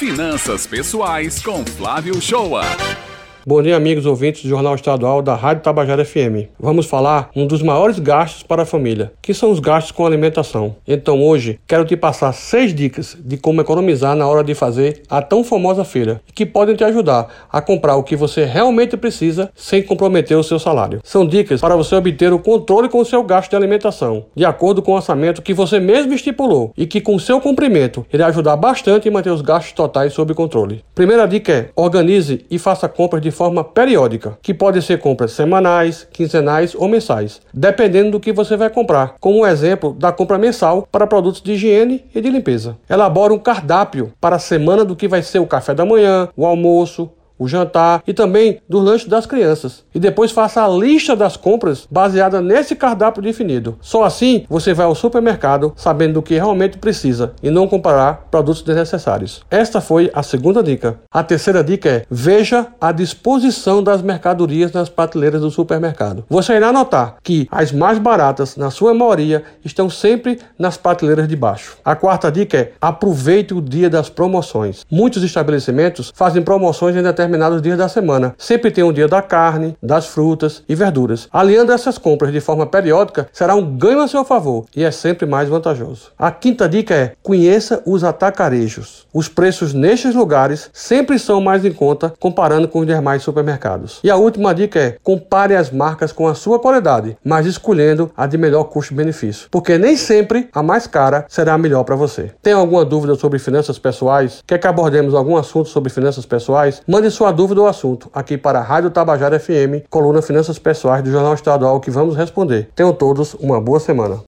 Finanças Pessoais com Flávio Shoa. Bom dia, amigos ouvintes do Jornal Estadual da Rádio Tabajara FM. Vamos falar um dos maiores gastos para a família, que são os gastos com alimentação. Então hoje quero te passar seis dicas de como economizar na hora de fazer a tão famosa feira, que podem te ajudar a comprar o que você realmente precisa sem comprometer o seu salário. São dicas para você obter o controle com o seu gasto de alimentação, de acordo com o orçamento que você mesmo estipulou e que com seu cumprimento irá ajudar bastante em manter os gastos totais sob controle. Primeira dica é: organize e faça compras de forma periódica, que pode ser compras semanais, quinzenais ou mensais, dependendo do que você vai comprar, como o exemplo da compra mensal para produtos de higiene e de limpeza. Elabore um cardápio para a semana do que vai ser o café da manhã, o almoço, o jantar e também do lanche das crianças. E depois faça a lista das compras baseada nesse cardápio definido. Só assim você vai ao supermercado sabendo do que realmente precisa e não comparar produtos desnecessários. Esta foi a segunda dica. A terceira dica é: veja a disposição das mercadorias nas prateleiras do supermercado. Você irá notar que as mais baratas, na sua maioria, estão sempre nas prateleiras de baixo. A quarta dica é: aproveite o dia das promoções. Muitos estabelecimentos fazem promoções em determinados determinados dias da semana. Sempre tem um dia da carne, das frutas e verduras. Aliando essas compras de forma periódica será um ganho a seu favor e é sempre mais vantajoso. A quinta dica é: conheça os atacarejos. Os preços nestes lugares sempre são mais em conta comparando com os demais supermercados. E a última dica é: compare as marcas com a sua qualidade, mas escolhendo a de melhor custo-benefício, porque nem sempre a mais cara será a melhor para você. Tem alguma dúvida sobre finanças pessoais? Quer que abordemos algum assunto sobre finanças pessoais? Mande sua dúvida ou assunto aqui para a Rádio Tabajara FM, coluna Finanças Pessoais do Jornal Estadual que vamos responder. Tenham todos uma boa semana.